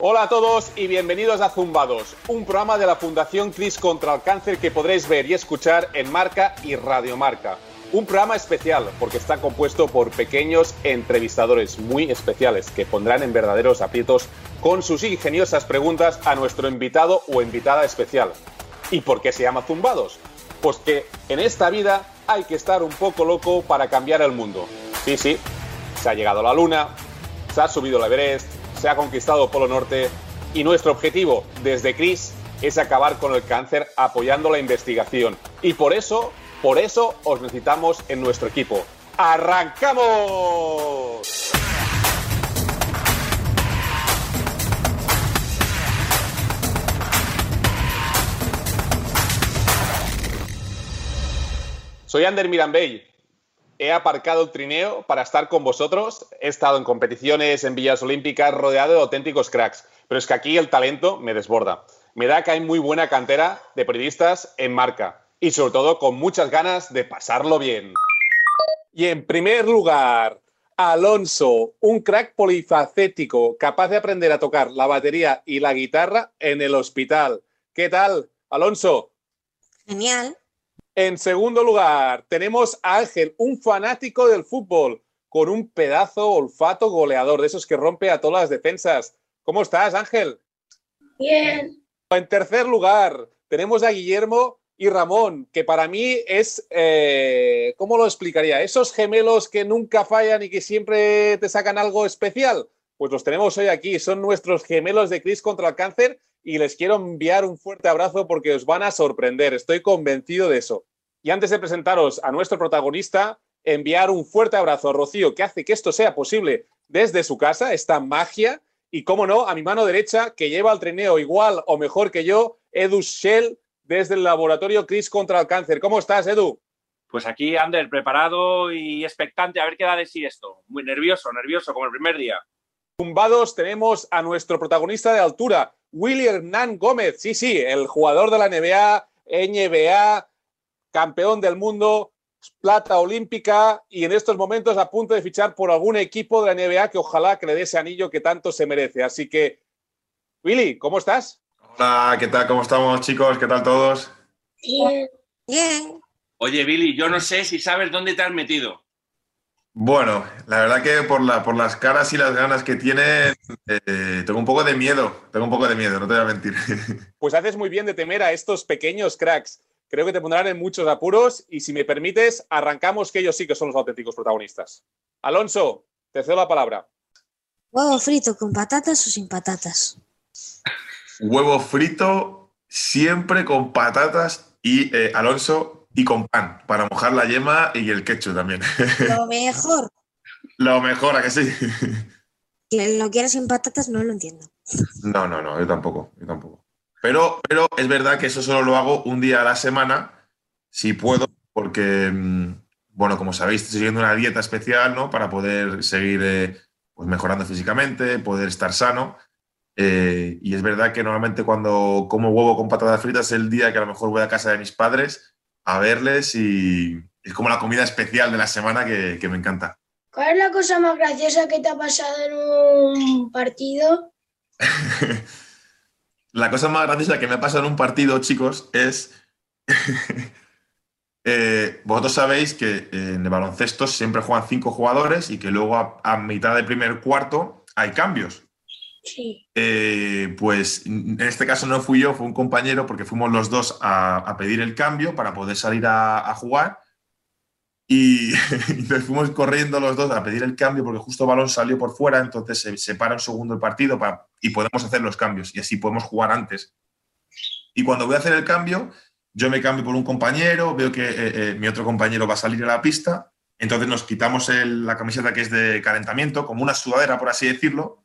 Hola a todos y bienvenidos a Zumbados, un programa de la Fundación Cris contra el Cáncer que podréis ver y escuchar en Marca y Radio Marca. Un programa especial porque está compuesto por pequeños entrevistadores muy especiales que pondrán en verdaderos aprietos con sus ingeniosas preguntas a nuestro invitado o invitada especial. ¿Y por qué se llama Zumbados? Pues que en esta vida hay que estar un poco loco para cambiar el mundo. Sí, sí, se ha llegado a la Luna, se ha subido el Everest, se ha conquistado Polo Norte y nuestro objetivo desde CRIS es acabar con el cáncer apoyando la investigación. Y por eso, por eso os necesitamos en nuestro equipo. ¡Arrancamos! Soy Ander Mirambey. He aparcado el trineo para estar con vosotros. He estado en competiciones, en Villas Olímpicas, rodeado de auténticos cracks. Pero es que aquí el talento me desborda. Me da que hay muy buena cantera de periodistas en marca. Y sobre todo con muchas ganas de pasarlo bien. Y en primer lugar, Alonso, un crack polifacético capaz de aprender a tocar la batería y la guitarra en el hospital. ¿Qué tal, Alonso? Genial. En segundo lugar, tenemos a Ángel, un fanático del fútbol, con un pedazo olfato goleador, de esos que rompe a todas las defensas. ¿Cómo estás, Ángel? Bien. En tercer lugar, tenemos a Guillermo y Ramón, que para mí es, eh, ¿cómo lo explicaría? Esos gemelos que nunca fallan y que siempre te sacan algo especial. Pues los tenemos hoy aquí, son nuestros gemelos de Cris contra el cáncer y les quiero enviar un fuerte abrazo porque os van a sorprender, estoy convencido de eso. Y antes de presentaros a nuestro protagonista, enviar un fuerte abrazo a Rocío, que hace que esto sea posible desde su casa, esta magia, y cómo no, a mi mano derecha, que lleva el trineo igual o mejor que yo, Edu Shell, desde el laboratorio Cris contra el cáncer. ¿Cómo estás, Edu? Pues aquí, Ander, preparado y expectante a ver qué da de sí esto. Muy nervioso, nervioso, como el primer día. Tumbados tenemos a nuestro protagonista de altura, Willy Hernán Gómez. Sí, sí, el jugador de la NBA, NBA, campeón del mundo, plata olímpica y en estos momentos a punto de fichar por algún equipo de la NBA que ojalá que le dé ese anillo que tanto se merece. Así que, Willy, ¿cómo estás? Hola, ¿qué tal? ¿Cómo estamos, chicos? ¿Qué tal todos? Bien. Bien. Oye, Billy, yo no sé si sabes dónde te has metido. Bueno, la verdad que por, la, por las caras y las ganas que tiene, eh, tengo un poco de miedo, tengo un poco de miedo, no te voy a mentir. Pues haces muy bien de temer a estos pequeños cracks. Creo que te pondrán en muchos apuros y si me permites, arrancamos que ellos sí que son los auténticos protagonistas. Alonso, te cedo la palabra. Huevo frito con patatas o sin patatas. Huevo frito siempre con patatas y, eh, Alonso, y con pan, para mojar la yema y el ketchup también. Lo mejor. Lo mejor, ¿a que sí? Lo quiera sin patatas no lo entiendo. No, no, no, yo tampoco, yo tampoco. Pero, pero es verdad que eso solo lo hago un día a la semana, si puedo, porque, mm, bueno, como sabéis, estoy siguiendo una dieta especial, ¿no? Para poder seguir eh, pues mejorando físicamente, poder estar sano. Eh, y es verdad que normalmente cuando como huevo con patatas fritas es el día que a lo mejor voy a casa de mis padres a verles y es como la comida especial de la semana que, que me encanta. ¿Cuál es la cosa más graciosa que te ha pasado en un partido? La cosa más graciosa que me ha pasado en un partido, chicos, es. eh, vosotros sabéis que en el baloncesto siempre juegan cinco jugadores y que luego a, a mitad del primer cuarto hay cambios. Eh, pues en este caso no fui yo, fue un compañero, porque fuimos los dos a, pedir el cambio para poder salir a, jugar. Y entonces fuimos corriendo los dos a pedir el cambio porque justo balón salió por fuera, entonces se separa un segundo el partido y podemos hacer los cambios y así podemos jugar antes. Y cuando voy a hacer el cambio, yo me cambio por un compañero, veo que eh, eh, mi otro compañero va a salir a la pista, entonces nos quitamos la camiseta que es de calentamiento, como una sudadera, por así decirlo,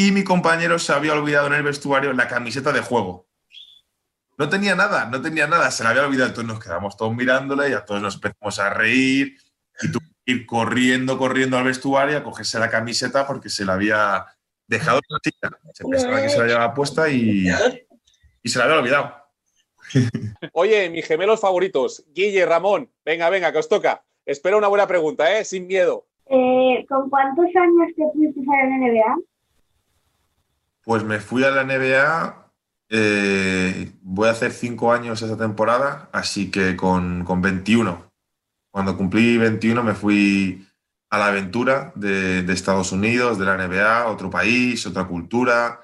y mi compañero se había olvidado en el vestuario la camiseta de juego. No tenía nada, no tenía nada, se la había olvidado. Entonces nos quedamos todos mirándole y a todos nos empezamos a reír y tuve que ir corriendo, corriendo al vestuario a cogerse la camiseta porque se la había dejado en la silla. Se pensaba que se la llevaba puesta y, y se la había olvidado. Oye, mis gemelos favoritos, Guille, Ramón, venga, venga, que os toca. Espero una buena pregunta, ¿eh? Sin miedo. Eh, ¿Con cuántos años te fuiste a la NBA? Pues me fui a la NBA, eh, voy a hacer cinco años esa temporada, así que con, con 21. Cuando cumplí 21 me fui a la aventura de, de Estados Unidos, de la NBA, otro país, otra cultura,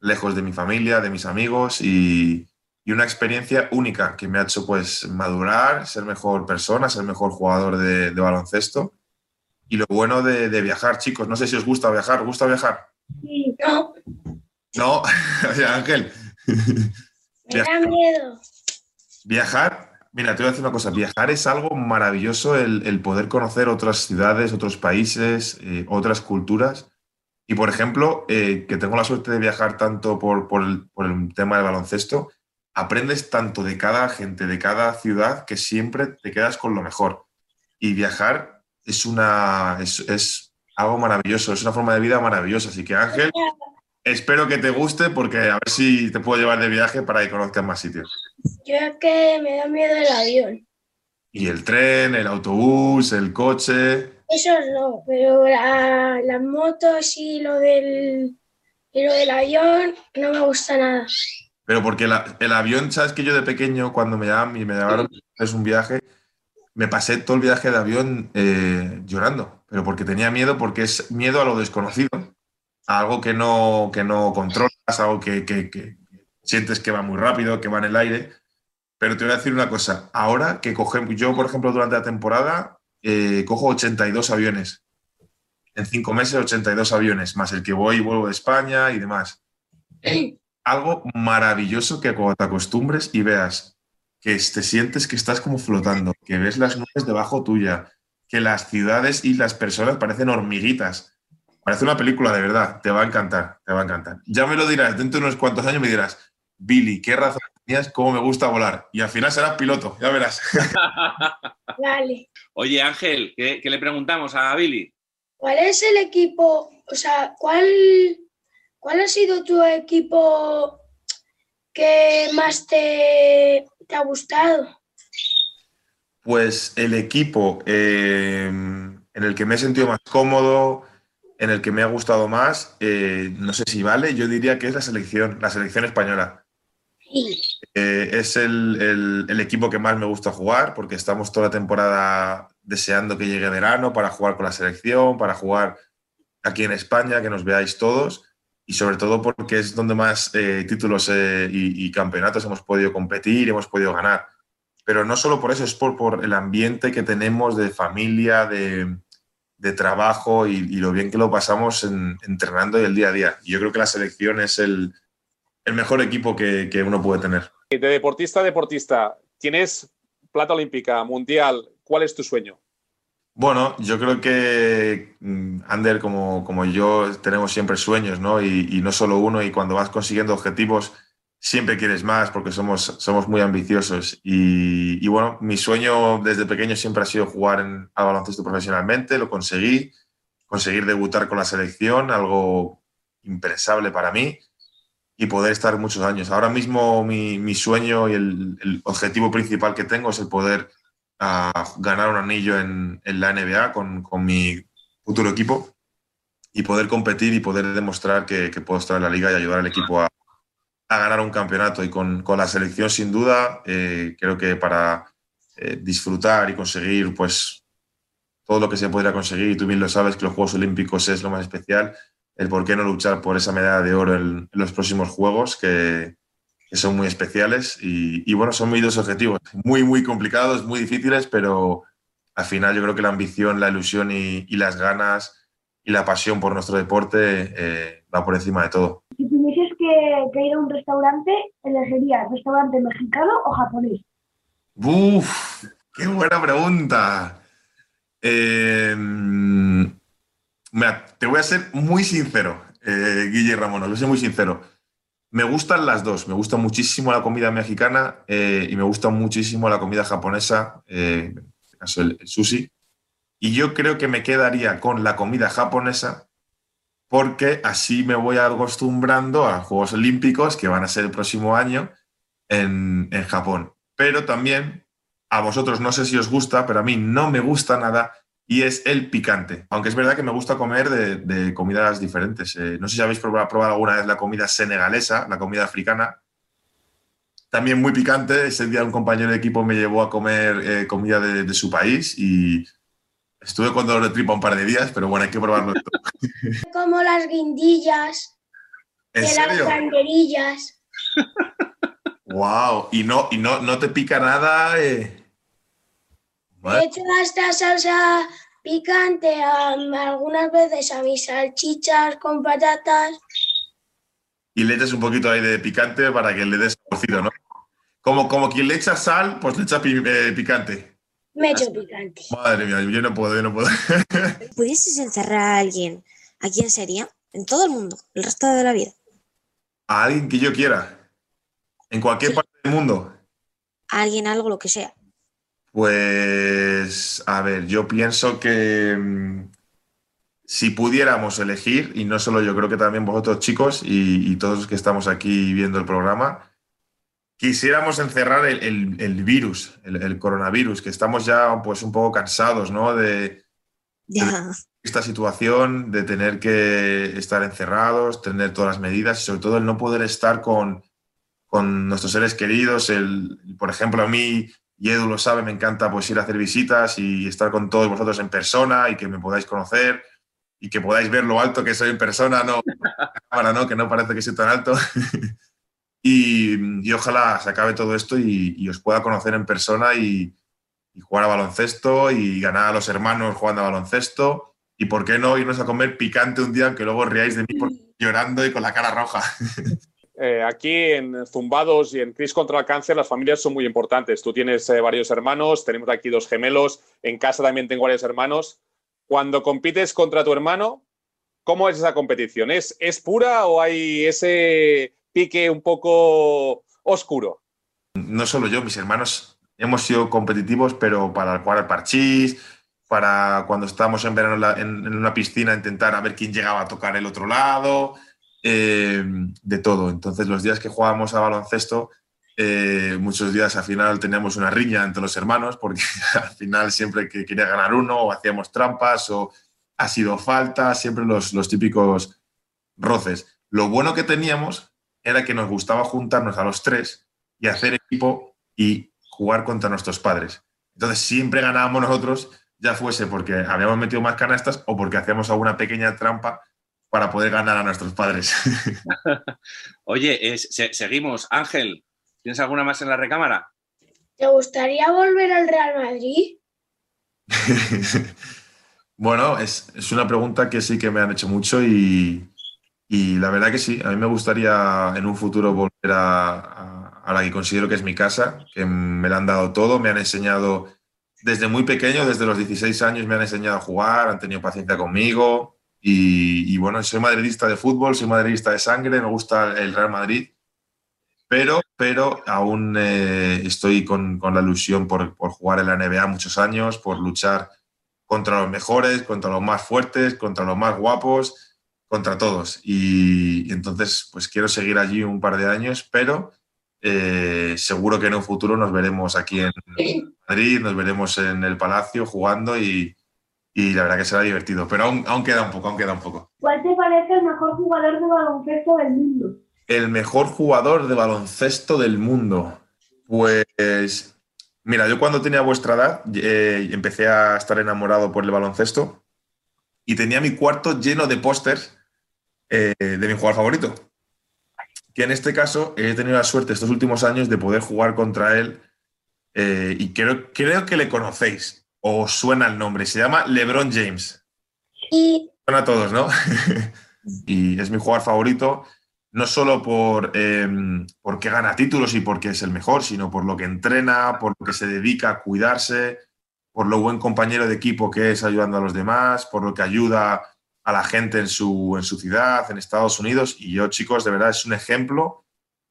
lejos de mi familia, de mis amigos y, y una experiencia única que me ha hecho pues madurar, ser mejor persona, ser mejor jugador de, baloncesto. Y lo bueno de, viajar, chicos, no sé si os gusta viajar, ¿os gusta viajar? Sí, no. No, Ángel. Me da miedo. Viajar, mira, te voy a decir una cosa, viajar es algo maravilloso, el, el poder conocer otras ciudades, otros países, eh, otras culturas. Y, por ejemplo, eh, que tengo la suerte de viajar tanto por, por, el, por el tema del baloncesto, aprendes tanto de cada gente, de cada ciudad, que siempre te quedas con lo mejor. Y viajar es, una, es, es, algo maravilloso, es una forma de vida maravillosa. Así que Ángel, espero que te guste porque a ver si te puedo llevar de viaje para que conozcas más sitios. Yo es que me da miedo el avión. Y el tren, el autobús, el coche. Eso no, pero la, las motos y lo, del, y lo del avión no me gusta nada. Pero porque la, el avión, sabes que yo de pequeño, cuando me llamaban y me llevaron es un viaje, me pasé todo el viaje de avión eh, llorando, pero porque tenía miedo, porque es miedo a lo desconocido, a algo que no, que no controlas, algo que, que, que sientes que va muy rápido, que va en el aire. Pero te voy a decir una cosa, ahora que cogemos, yo por ejemplo durante la temporada eh, cojo 82 aviones, en cinco meses 82 aviones, más el que voy y vuelvo de España y demás. Algo maravilloso que cuando te acostumbres y veas que te sientes que estás como flotando, que ves las nubes debajo tuya, que las ciudades y las personas parecen hormiguitas. Parece una película de verdad, te va a encantar, te va a encantar. Ya me lo dirás, dentro de unos cuantos años me dirás, Billy, qué razón tenías, cómo me gusta volar. Y al final serás piloto, ya verás. Vale. Oye, Ángel, ¿qué, ¿qué, le preguntamos a Billy? ¿Cuál es el equipo, o sea, cuál, cuál ha sido tu equipo que más te, te ha gustado? Pues el equipo eh, en el que me he sentido más cómodo, en el que me ha gustado más, eh, no sé si vale, yo diría que es la selección, la selección española. Sí. Eh, es el, el, el, equipo que más me gusta jugar porque estamos toda la temporada deseando que llegue verano para jugar con la selección, para jugar aquí en España, que nos veáis todos y sobre todo porque es donde más eh, títulos eh, y, y, campeonatos hemos podido competir hemos podido ganar. Pero no solo por eso, es por, por el ambiente que tenemos de familia, de, de trabajo y, y, lo bien que lo pasamos en, entrenando y el día a día. Yo creo que la selección es el, el mejor equipo que, que, uno puede tener. De deportista a deportista, tienes plata olímpica, mundial, ¿cuál es tu sueño? Bueno, yo creo que Ander, como, como yo, tenemos siempre sueños, ¿no? Y, y, no solo uno, y cuando vas consiguiendo objetivos, siempre quieres más porque somos, somos muy ambiciosos. Y, bueno, mi sueño desde pequeño siempre ha sido jugar en, al baloncesto profesionalmente, lo conseguí, conseguir debutar con la selección, algo impensable para mí, y poder estar muchos años. Ahora mismo mi, mi sueño y el, objetivo principal que tengo es el poder a ganar un anillo en, en la NBA con, con, mi futuro equipo y poder competir y poder demostrar que, que puedo estar en la liga y ayudar al equipo a, a ganar un campeonato. Y con, con la selección, sin duda, eh, creo que para eh, disfrutar y conseguir pues, todo lo que se podría conseguir, y tú bien lo sabes que los Juegos Olímpicos es lo más especial, el por qué no luchar por esa medalla de oro en, los próximos Juegos, que, son muy especiales y, y, bueno, son muy dos objetivos, muy, muy complicados, muy difíciles, pero al final yo creo que la ambición, la ilusión y, y las ganas y la pasión por nuestro deporte eh, va por encima de todo. Que, ir a un restaurante, ¿elegirías restaurante mexicano o japonés? ¡Uf! ¡Qué buena pregunta! Mira, te voy a ser muy sincero, eh, Guille Ramón, lo soy muy sincero me gustan las dos. Me gusta muchísimo la comida mexicana eh, y me gusta muchísimo la comida japonesa, eh, en este caso el, sushi. Y yo creo que me quedaría con la comida japonesa porque así me voy acostumbrando a Juegos Olímpicos que van a ser el próximo año en, Japón. Pero también a vosotros no sé si os gusta, pero a mí no me gusta nada y es el picante. Aunque es verdad que me gusta comer de, de comidas diferentes. Eh, no sé si habéis probado, probado alguna vez la comida senegalesa, la comida africana. También muy picante. Ese día un compañero de equipo me llevó a comer eh, comida de, de su país y estuve con dolor de tripa un par de días, pero bueno, hay que probarlo. Como las guindillas, ¿En de las serio? banderillas. ¡Wow! ¿Y no, y no, no te pica nada? eh? He hecho esta salsa picante algunas veces a mis salchichas con patatas. Y le echas un poquito ahí de picante para que le des saborcito, ¿no? Como, como quien le echa sal, pues le echa pi- eh, picante. Me echo picante. Madre mía, yo no puedo, yo no puedo. ¿Pudieses encerrar a alguien? ¿A quién sería? En todo el mundo, el resto de la vida. A alguien que yo quiera, en cualquier Sí. parte del mundo. A alguien, algo, lo que sea. Pues, a ver, yo pienso que mm, si pudiéramos elegir, y no solo yo, creo que también vosotros chicos y, y todos los que estamos aquí viendo el programa, quisiéramos encerrar el, el- el virus, el, el coronavirus, que estamos ya pues un poco cansados, ¿no? De Ya. esta situación, de tener que estar encerrados, tener todas las medidas y sobre todo el no poder estar con, con nuestros seres queridos. El, por ejemplo, a mí, y Edu lo sabe, me encanta pues ir a hacer visitas y estar con todos vosotros en persona y que me podáis conocer y que podáis ver lo alto que soy en persona, no, cámara, ¿no? que no parece que soy tan alto. y, y ojalá se acabe todo esto y, y os pueda conocer en persona y, y jugar a baloncesto y ganar a los hermanos jugando a baloncesto. Y por qué no irnos a comer picante un día, aunque luego riáis de mí por- llorando y con la cara roja. Eh, aquí en Zumbados y en Cris contra el Cáncer las familias son muy importantes. Tú tienes eh, varios hermanos, tenemos aquí dos gemelos, en casa también tengo varios hermanos. Cuando compites contra tu hermano, ¿cómo es esa competición? ¿Es, es pura o hay ese pique un poco oscuro? no solo yo, mis hermanos hemos sido competitivos, pero para jugar al parchís, para cuando estábamos en verano en, una piscina intentar a ver quién llegaba a tocar el otro lado, eh, de todo. Entonces los días que jugábamos a baloncesto, eh, muchos días al final teníamos una riña entre los hermanos, porque al final siempre que quería ganar uno o hacíamos trampas o ha sido falta, siempre los, los típicos roces. Lo bueno que teníamos era que nos gustaba juntarnos a los tres y hacer equipo y jugar contra nuestros padres. Entonces siempre ganábamos nosotros, ya fuese porque habíamos metido más canastas o porque hacíamos alguna pequeña trampa para poder ganar a nuestros padres. Oye, es- se- seguimos. Ángel, ¿tienes alguna más en la recámara? ¿Te gustaría volver al Real Madrid? bueno, es, es una pregunta que sí que me han hecho mucho y, y la verdad que sí, a mí me gustaría en un futuro volver a, a- la que considero que es mi casa, que me la han dado todo, me han enseñado desde muy pequeño, desde los 16 años me han enseñado a jugar, han tenido paciencia conmigo. Y, y bueno, soy madridista de fútbol, soy madridista de sangre, me gusta el Real Madrid, pero, pero aún eh, estoy con, con la ilusión por, por jugar en la NBA muchos años, por luchar contra los mejores, contra los más fuertes, contra los más guapos, contra todos. Y, y entonces, pues quiero seguir allí un par de años, pero eh, seguro que en un futuro nos veremos aquí en Madrid, nos veremos en el Palacio jugando y, y la verdad que será divertido. Pero aún, aún queda un poco, aún queda un poco. ¿Cuál te parece el mejor jugador de baloncesto del mundo? El mejor jugador de baloncesto del mundo. Pues, mira, yo cuando tenía vuestra edad eh, empecé a estar enamorado por el baloncesto y tenía mi cuarto lleno de pósters eh, de mi jugador favorito. Que en este caso he tenido la suerte estos últimos años de poder jugar contra él eh, y creo, creo que le conocéis o os suena el nombre. Se llama LeBron James. Y Suena a todos, ¿no? y es mi jugador favorito, no solo por eh, porque gana títulos y porque es el mejor, sino por lo que entrena, por lo que se dedica a cuidarse, por lo buen compañero de equipo que es ayudando a los demás, por lo que ayuda a la gente en su, en su ciudad, en Estados Unidos. Y yo, chicos, de verdad es un ejemplo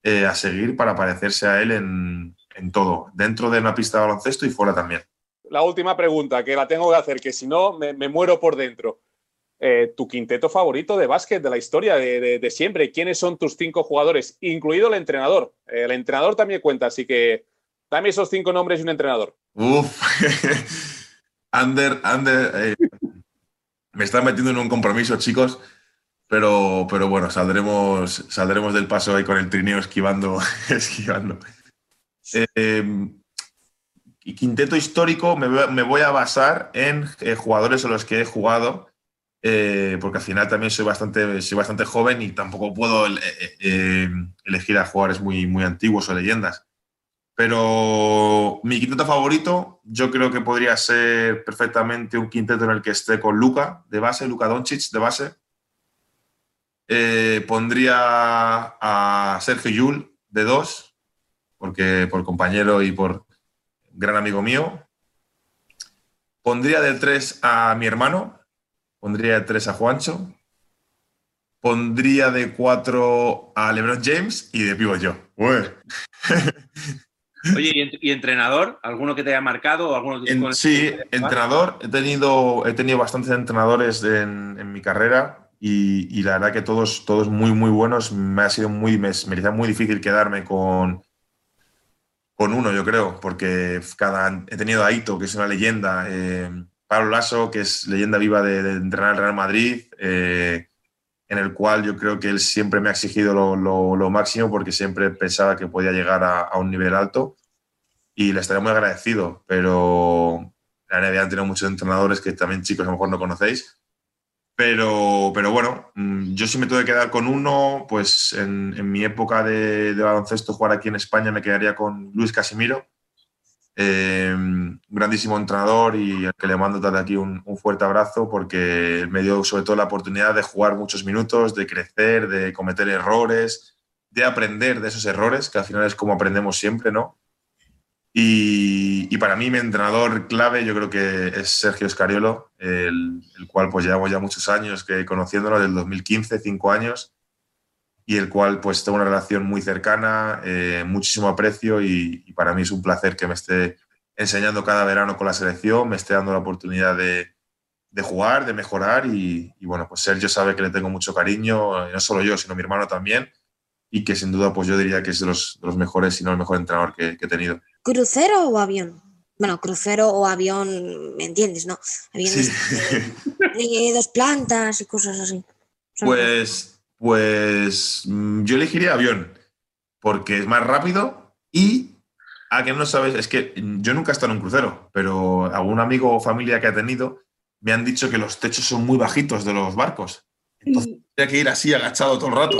eh, a seguir para parecerse a él en, en todo, dentro de una pista de baloncesto y fuera también. La última pregunta que la tengo que hacer, que si no me, me muero por dentro. Eh, tu quinteto favorito de básquet de la historia de, de- de siempre. ¿Quiénes son tus cinco jugadores? Incluido el entrenador. Eh, el entrenador también cuenta, así que dame esos cinco nombres y un entrenador. Uf. Ander, Ander, eh, me está metiendo en un compromiso, chicos, pero, pero bueno, saldremos, saldremos del paso ahí con el trineo esquivando. esquivando. Eh, y quinteto histórico me, voy- me voy a basar en eh, jugadores en los que he jugado, eh, porque al final también soy bastante, soy bastante joven y tampoco puedo eh, elegir a jugadores muy, muy antiguos o leyendas. Pero mi quinteto favorito, yo creo que podría ser perfectamente un quinteto en el que esté con Luca de base, Luca Doncic de base. Eh, pondría a Sergio Yul de dos, porque por compañero y por gran amigo mío. Pondría de tres a mi hermano, pondría de tres a Juancho, pondría de cuatro a LeBron James y de pivo yo. Ué. Oye, ¿y, ent- y entrenador? ¿Alguno que te haya marcado? o alguno que En- con sí, entrenador. He tenido, he tenido bastantes entrenadores en, en mi carrera y, y la verdad que todos, todos muy, muy buenos. Me ha sido muy, me, me parecía muy difícil quedarme con, con uno, yo creo, porque cada, he tenido a Aito, que es una leyenda, eh, Pablo Lasso, que es leyenda viva de, de entrenar el Real Madrid, eh, en el cual yo creo que él siempre me ha exigido lo, máximo porque siempre pensaba que podía llegar a, un nivel alto y le estaré muy agradecido, pero la NBA han tenido muchos entrenadores que también chicos a lo mejor no conocéis. Pero, pero bueno, mm, yo sí me tengo que quedar con uno, pues en, en mi época de, de baloncesto jugar aquí en España me quedaría con Luis Casimiro, un grandísimo entrenador y al que le mando desde aquí un, un fuerte abrazo porque me dio sobre todo la oportunidad de jugar muchos minutos, de crecer, de cometer errores, de aprender de esos errores, que al final es como aprendemos siempre, ¿no? Y, y para mí mi entrenador clave yo creo que es Sergio Escariolo, el, el cual pues llevamos ya muchos años que conociéndolo, del 2015, cinco años, y el cual pues tengo una relación muy cercana, eh, muchísimo aprecio y, y para mí es un placer que me esté enseñando cada verano con la selección, me esté dando la oportunidad de, de jugar, de mejorar y, y, bueno, pues Sergio sabe que le tengo mucho cariño, eh, no solo yo, sino mi hermano también y que sin duda pues yo diría que es de los, de los mejores, si no el mejor entrenador que, que he tenido. ¿Crucero o avión? Bueno, crucero o avión, ¿me entiendes, no? Aviones Sí. de, de dos plantas y cosas así. Pues, pues mm, yo elegiría avión, porque es más rápido y, a que no sabes, es que yo nunca he estado en un crucero, pero algún amigo o familia que ha tenido me han dicho que los techos son muy bajitos de los barcos. Entonces hay que ir así agachado todo el rato.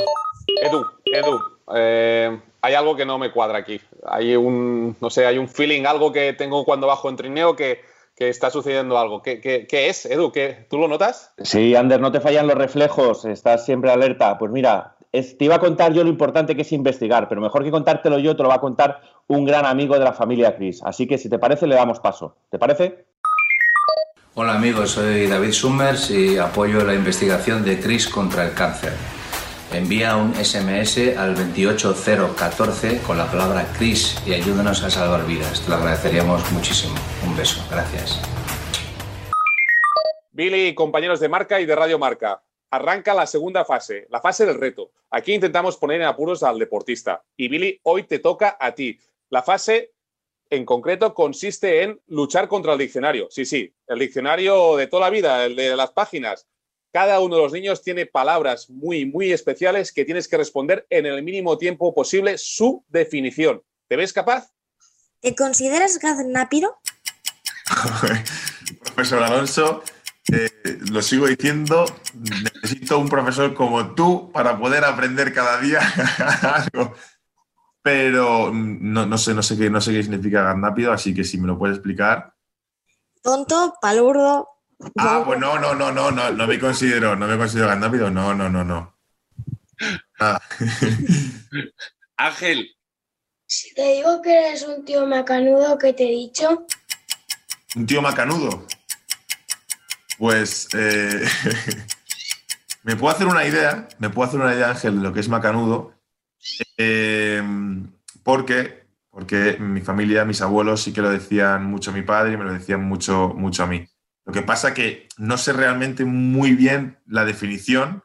Edu, Edu, eh, hay algo que no me cuadra aquí. Hay un, no sé, hay un feeling, algo que tengo cuando bajo en trineo que, que está sucediendo algo. ¿Qué, qué- qué es, Edu? ¿Qué, ¿Tú lo notas? Sí, Ander, no te fallan los reflejos, estás siempre alerta. Pues mira, es- te iba a contar yo lo importante que es investigar, pero mejor que contártelo yo, te lo va a contar un gran amigo de la familia Chris. Así que si te parece, le damos paso. ¿Te parece? Hola amigos, soy David Summers y apoyo la investigación de CRIS contra el cáncer. Envía un SMS al 28014 con la palabra CRIS y ayúdanos a salvar vidas. Te lo agradeceríamos muchísimo. Un beso, gracias. Billy, compañeros de marca y de Radio Marca. Arranca la segunda fase, la fase del reto. Aquí intentamos poner en apuros al deportista. Y Billy, hoy te toca a ti. La fase en concreto consiste en luchar contra el diccionario. Sí, sí, el diccionario de toda la vida, el de las páginas. Cada uno de los niños tiene palabras muy, muy especiales que tienes que responder en el mínimo tiempo posible su definición. ¿Te ves capaz? ¿Te consideras gaznápiro? profesor Alonso, eh, lo sigo diciendo, necesito un profesor como tú para poder aprender cada día algo. Pero mm, no, no sé, no, sé qué, no sé qué significa garnápido, así que si me lo puedes explicar. Tonto, palurdo. Ah, pues no, no, no, no, no, no me considero, no me considero garnápido, no, no, no, no. Ah, Ángel, Si te digo que eres un tío macanudo que te he dicho, un tío macanudo. Pues eh, me puedo hacer una idea, me puedo hacer una idea, Ángel, de lo que es macanudo, eh, porque, porque mi familia, mis abuelos sí que lo decían mucho a mi padre y me lo decían mucho, mucho a mí. Lo que pasa que no sé realmente muy bien la definición,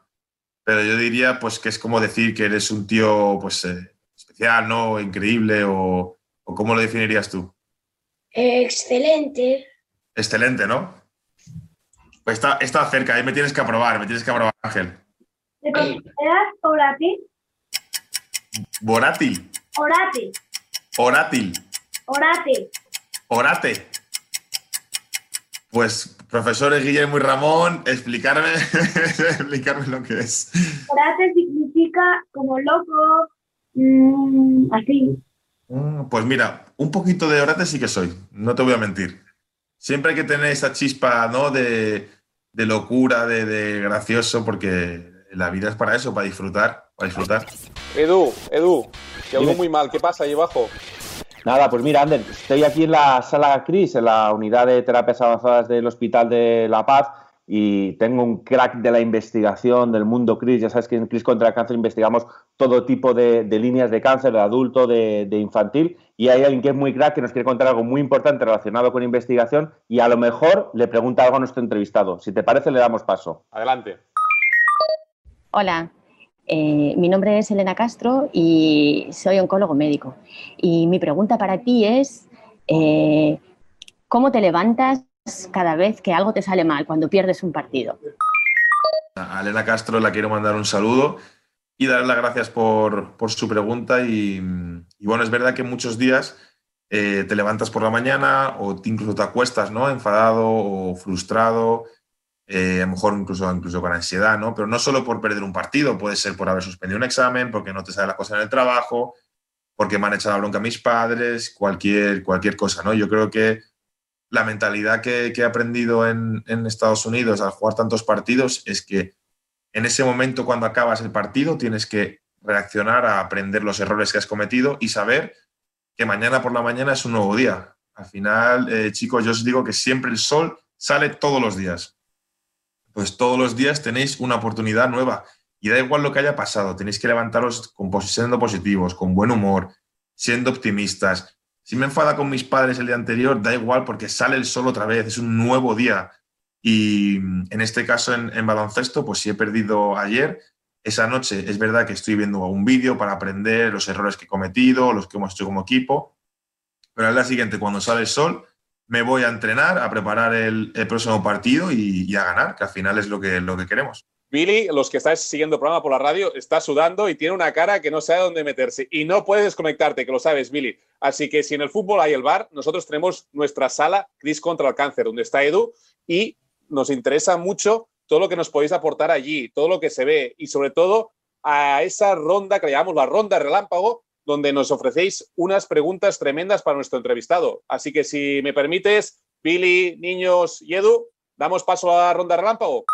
pero yo diría pues que es como decir que eres un tío pues eh, especial, ¿no? Increíble o, o ¿cómo lo definirías tú? excelente. Excelente, ¿no? Pues está, está cerca, ahí me tienes que aprobar, me tienes que aprobar, Ángel. ¿Te consideras orátil? Vorátil, Orátil. orátil, Orátil. orate. Pues, profesores Guillermo y Ramón, explicarme, explicarme lo que es. Orátil significa como loco, mm, así. Mm, Pues mira, un poquito de orate sí que soy, no te voy a mentir. Siempre hay que tener esa chispa, ¿no? De, de locura, de, de gracioso, porque la vida es para eso, para disfrutar, para disfrutar. Edu, Edu, te Dime. muy mal. ¿Qué pasa ahí abajo? Nada, pues mira, Ander, estoy aquí en la sala CRIS, en la unidad de terapias avanzadas del Hospital de La Paz, y tengo un crack de la investigación del mundo CRIS. Ya sabes que en CRIS contra el cáncer investigamos todo tipo de, de líneas de cáncer, de adulto, de, de infantil, y hay alguien que es muy crack que nos quiere contar algo muy importante relacionado con investigación, y a lo mejor le pregunta algo a nuestro entrevistado. Si te parece, le damos paso. Adelante. Hola, eh, mi nombre es Elena Castro y soy oncólogo médico. Y mi pregunta para ti es, eh, ¿cómo te levantas cada vez que algo te sale mal, cuando pierdes un partido? A Elena Castro la quiero mandar un saludo y darle las gracias por, su pregunta. Y, y bueno, es verdad que muchos días eh, te levantas por la mañana o te- incluso te acuestas, ¿no? Enfadado o frustrado, eh, a lo mejor incluso, incluso con ansiedad, ¿no? Pero no solo por perder un partido, puede ser por haber suspendido un examen, porque no te sale la cosa en el trabajo, porque me han echado la bronca mis padres, cualquier, cualquier cosa, ¿no? Yo creo que la mentalidad que, que he aprendido en, en Estados Unidos al jugar tantos partidos es que en ese momento cuando acabas el partido tienes que reaccionar a aprender los errores que has cometido y saber que mañana por la mañana es un nuevo día. Al final, eh, chicos, yo os digo que siempre el sol sale todos los días. Pues todos los días tenéis una oportunidad nueva y da igual lo que haya pasado, tenéis que levantaros con, siendo positivos, con buen humor, siendo optimistas. Si me enfada con mis padres el día anterior, da igual porque sale el sol otra vez, es un nuevo día. Y mm, en este caso, en, en baloncesto, pues si he perdido ayer, esa noche es verdad que estoy viendo un vídeo para aprender los errores que he cometido, los que hemos hecho como equipo, pero al día siguiente, cuando sale el sol, me voy a entrenar, a preparar el, próximo partido y, y a ganar, que al final es lo que, lo que queremos. Billy, los que estáis siguiendo el programa por la radio, está sudando y tiene una cara que no sabe dónde meterse. Y no puedes desconectarte, que lo sabes, Billy. Así que si en el fútbol hay el bar, nosotros tenemos nuestra sala Cris contra el cáncer, donde está Edu, y nos interesa mucho todo lo que nos podéis aportar allí, todo lo que se ve, y sobre todo a esa ronda que le llamamos la ronda relámpago, donde nos ofrecéis unas preguntas tremendas para nuestro entrevistado. Así que si me permites, Billy, niños y Edu, damos paso a la ronda relámpago.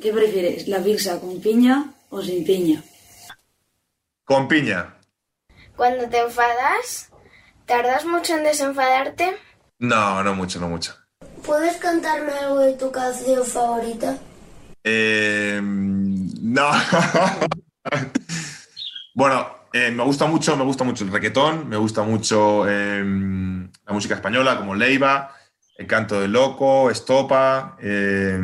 ¿Qué prefieres, la pizza con piña o sin piña? Con piña. Cuando te enfadas, ¿tardas mucho en desenfadarte? No, no mucho, no mucho. ¿Puedes cantarme algo de tu canción favorita? Eh, no. bueno, eh, me gusta mucho, me gusta mucho el reggaetón, me gusta mucho eh, la música española como Leiva, El Canto del Loco, Estopa, eh,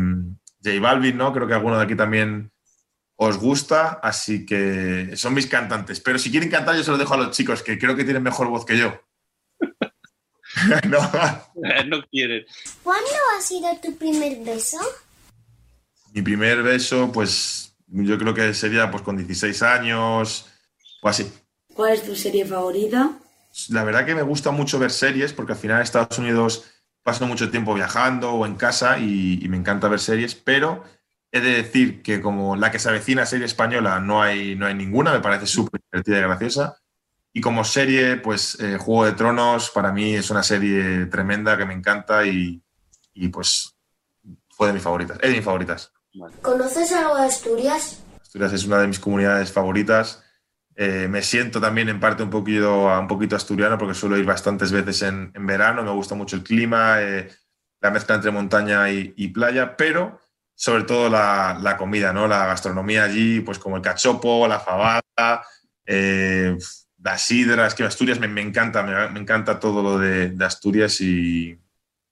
J Balvin, ¿no? Creo que alguno de aquí también os gusta, así que son mis cantantes. Pero si quieren cantar, yo se lo dejo a los chicos, que creo que tienen mejor voz que yo. no. no quieren. ¿Cuándo ha sido tu primer beso? Mi primer beso, pues yo creo que sería pues con 16 años o así. ¿Cuál es tu serie favorita? La verdad que me gusta mucho ver series porque al final en Estados Unidos paso mucho tiempo viajando o en casa y, y me encanta ver series, pero he de decir que como la que se avecina serie española no hay, no hay ninguna, me parece súper divertida y graciosa. Y como serie, pues eh, Juego de Tronos para mí es una serie tremenda que me encanta y, y, pues fue de mis favoritas, es de mis favoritas. ¿Conoces algo de Asturias? Asturias es una de mis comunidades favoritas. Eh, me siento también en parte un poquito, asturiano porque suelo ir bastantes veces en, verano. Me gusta mucho el clima, eh, la mezcla entre montaña y, playa, pero sobre todo la, la, comida, ¿no? La gastronomía allí, pues como el cachopo, la fabada, eh, las sidras, que Asturias me, encanta, me, encanta todo lo de, Asturias y,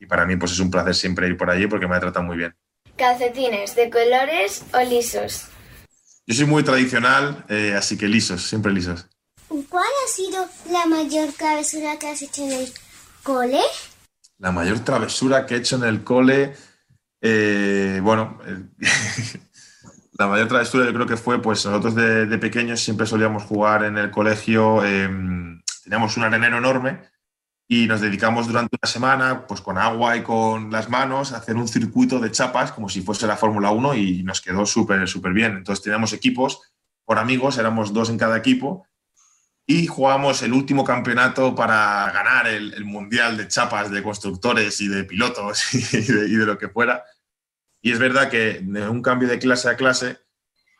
para mí pues es un placer siempre ir por allí porque me tratan muy bien. ¿Calcetines de colores o lisos? Yo soy muy tradicional, eh, así que lisos, siempre lisos. ¿Cuál ha sido la mayor travesura que has hecho en el cole? La mayor travesura que he hecho en el cole, eh, bueno, la mayor travesura yo creo que fue, pues nosotros de, de pequeños siempre solíamos jugar en el colegio, em, teníamos un arenero enorme y nos dedicamos durante una semana, pues con agua y con las manos, a hacer un circuito de chapas como si fuese la Fórmula 1 y nos quedó súper, súper bien. Entonces teníamos equipos por amigos, éramos dos en cada equipo y jugamos el último campeonato para ganar el, el Mundial de Chapas de constructores y de pilotos y de, y de lo que fuera. Y es verdad que de un cambio de clase a clase,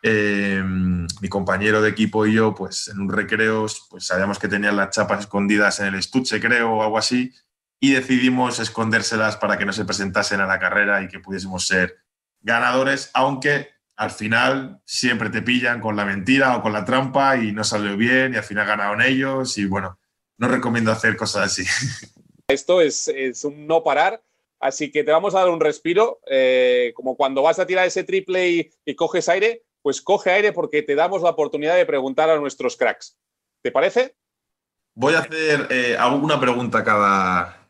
eh, mi compañero de equipo y yo, pues en un recreo, pues sabíamos que tenían las chapas escondidas en el estuche, creo, o algo así, y decidimos escondérselas para que no se presentasen a la carrera y que pudiésemos ser ganadores, aunque al final siempre te pillan con la mentira o con la trampa y no salió bien y al final ganaron ellos y bueno, no recomiendo hacer cosas así. Esto es, es un no parar. Así que te vamos a dar un respiro, eh, como cuando vas a tirar ese triple y, y, coges aire, pues coge aire porque te damos la oportunidad de preguntar a nuestros cracks. ¿Te parece? Voy a hacer eh, alguna pregunta a cada,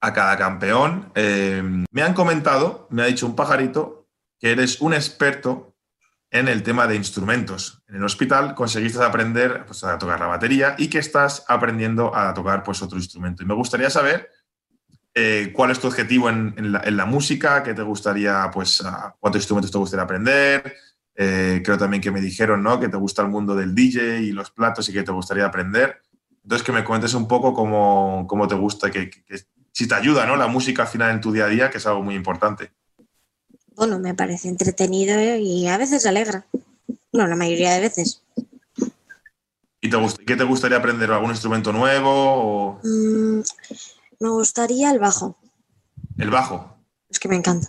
a cada campeón. Eh, me han comentado, me ha dicho un pajarito, que eres un experto en el tema de instrumentos. En el hospital conseguiste aprender pues, a tocar la batería y que estás aprendiendo a tocar pues, otro instrumento. Y me gustaría saber eh, cuál es tu objetivo en, la, música, qué te gustaría, pues, cuántos instrumentos te gustaría aprender. Eh, creo también que me dijeron ¿no? que te gusta el mundo del DJ y los platos y que te gustaría aprender. Entonces, que me comentes un poco cómo, cómo te gusta, que, que, que, si te ayuda ¿no? la música al final en tu día a día, que es algo muy importante. Bueno, me parece entretenido y a veces alegra. Bueno, la mayoría de veces. ¿Y te qué te gustaría aprender? ¿Algún instrumento nuevo? O... Mm, me gustaría el bajo. ¿El bajo? Es que me encanta.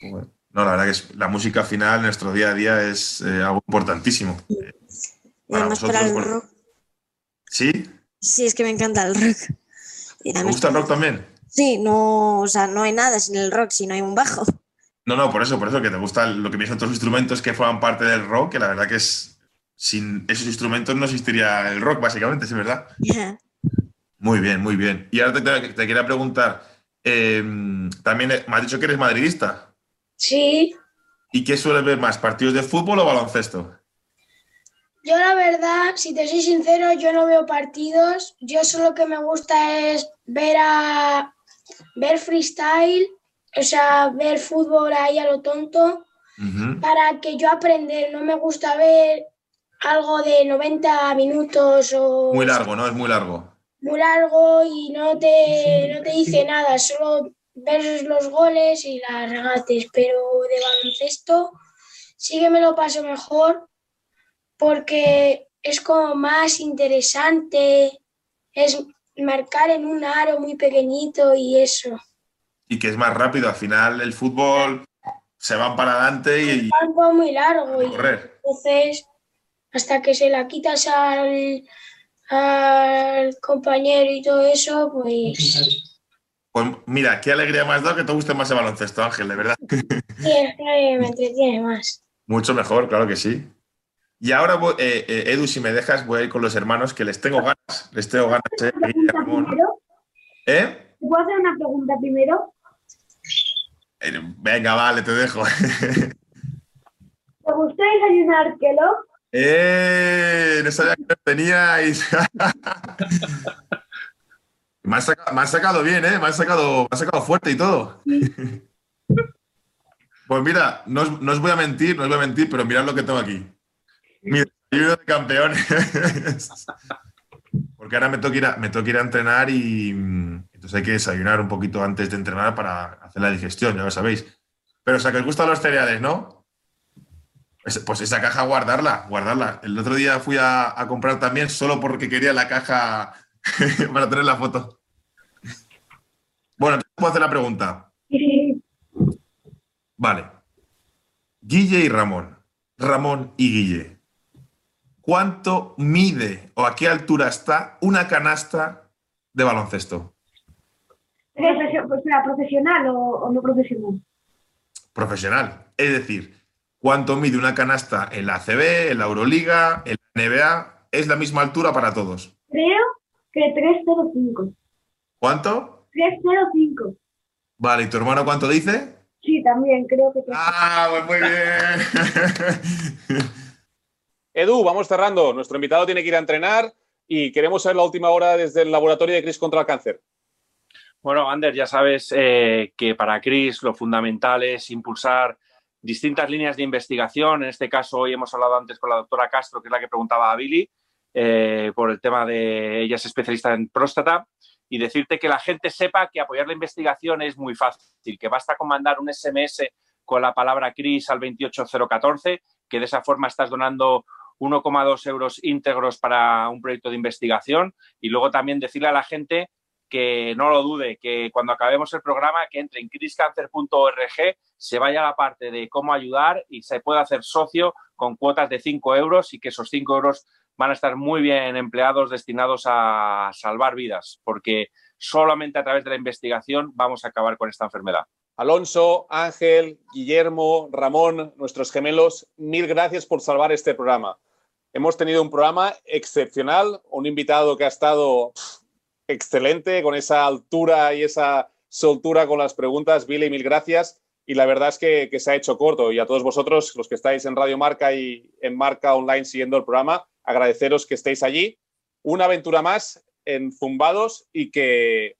Bueno, no, la verdad que es, la música final en nuestro día a día es eh, algo importantísimo. Sí. Y además para el bueno. rock. ¿Sí? Sí, es que me encanta el rock. Y ¿Te gusta el rock también? Sí, no, o sea, no hay nada sin el rock si no hay un bajo. No, no, por eso, por eso que te gusta lo que me dicen otros instrumentos que forman parte del rock, que la verdad que es sin esos instrumentos no existiría el rock, básicamente, ¿sí verdad? Yeah. Muy bien, muy bien. Y ahora te, te, te quería preguntar, eh, también me has dicho que eres madridista. Sí. ¿Y qué sueles ver más, partidos de fútbol o baloncesto? Yo la verdad, si te soy sincero, yo no veo partidos. Yo solo que me gusta es ver a ver freestyle, o sea, ver fútbol ahí a lo tonto, uh -huh. para que yo aprender. No me gusta ver algo de 90 minutos o... Muy largo, ¿no? Es muy largo. Muy largo y no te, no te dice nada, solo ves los goles y las regates, pero de baloncesto sí que me lo paso mejor porque es como más interesante, es marcar en un aro muy pequeñito y eso. Y que es más rápido, al final el fútbol se van para adelante y... El campo es muy largo y correr. entonces hasta que se la quitas al, al compañero y todo eso, pues... Pues mira, qué alegría más da que te guste más el baloncesto, Ángel, de verdad. Sí, es que me entretiene más. Mucho mejor, claro que sí. Y ahora, voy, eh, eh, Edu, si me dejas, voy a ir con los hermanos, que les tengo ganas. Les tengo ganas, ¿eh? ¿Eh? ¿Te puedo hacer una pregunta primero? Eh, venga, vale, te dejo. ¿Te gusta desayunar Kellogg? ¡Eh! No sabía que lo teníais. me, has sacado, me has sacado bien, ¿eh? Me has sacado, me has sacado fuerte y todo. Sí. Pues mira, no os, no os, voy a mentir, no os voy a mentir, pero mirad lo que tengo aquí. Mi desayuno de campeones. Porque ahora me tengo, que ir ir a entrenar y entonces hay que desayunar un poquito antes de entrenar para hacer la digestión, ya lo sabéis. Pero o sea, que os gustan los cereales, ¿no? Pues, pues esa caja guardarla, guardarla. El otro día fui a, a comprar también solo porque quería la caja para tener la foto. Bueno, te puedo hacer la pregunta. Vale. Guille y Ramón. Ramón y Guille. ¿Cuánto mide o a qué altura está una canasta de baloncesto? Pues ¿Será profesional o, o, no profesional? Profesional. Es decir, ¿cuánto mide una canasta en la ACB, en la Euroliga, en la NBA? ¿Es la misma altura para todos? Creo que 3,05. ¿Cuánto? 305. Vale, ¿y tu hermano cuánto dice? Sí, también, creo que... Ah, pues muy bien. Edu, vamos cerrando. Nuestro invitado tiene que ir a entrenar y queremos saber la última hora desde el laboratorio de Cris contra el cáncer. Bueno, Ander, ya sabes eh, que para Cris lo fundamental es impulsar distintas líneas de investigación. En este caso, hoy hemos hablado antes con la doctora Castro, que es la que preguntaba a Billy, eh, por el tema de ella es especialista en próstata. Y decirte que la gente sepa que apoyar la investigación es muy fácil, que basta con mandar un SMS con la palabra CRIS al 28014, que de esa forma estás donando 1,2 euros íntegros para un proyecto de investigación. Y luego también decirle a la gente que no lo dude, que cuando acabemos el programa, que entre en criscancer.org, se vaya a la parte de cómo ayudar y se pueda hacer socio con cuotas de 5 euros y que esos 5 euros van a estar muy bien empleados destinados a salvar vidas, porque solamente a través de la investigación vamos a acabar con esta enfermedad. Alonso, Ángel, Guillermo, Ramón, nuestros gemelos, mil gracias por salvar este programa. Hemos tenido un programa excepcional, un invitado que ha estado excelente, con esa altura y esa soltura con las preguntas. Billy, mil gracias. Y la verdad es que, que, se ha hecho corto. Y a todos vosotros, los que estáis en Radio Marca y en Marca Online siguiendo el programa, agradeceros que estéis allí. Una aventura más en Zumbados y que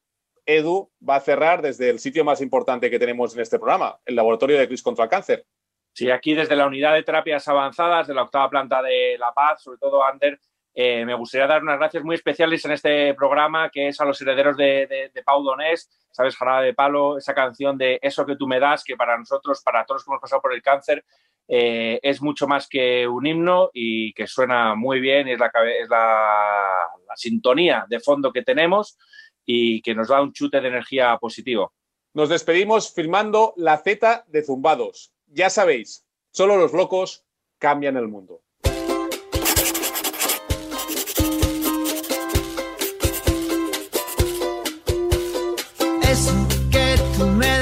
Edu va a cerrar desde el sitio más importante que tenemos en este programa, el Laboratorio de Cris contra el Cáncer. Sí, aquí desde la Unidad de Terapias Avanzadas de la octava planta de La Paz, sobre todo Ander, eh, me gustaría dar unas gracias muy especiales en este programa, que es a los herederos de, de, Pau Donés, ¿sabes? Jarada de Palo, esa canción de Eso que tú me das, que para nosotros, para todos los que hemos pasado por el cáncer, eh, es mucho más que un himno y que suena muy bien, es, la, es la, la sintonía de fondo que tenemos y que nos da un chute de energía positivo. Nos despedimos filmando la Z de Zumbados. Ya sabéis, solo los locos cambian el mundo. Eso que tú me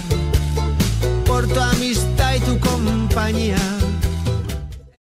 por tu amistad y tu compañía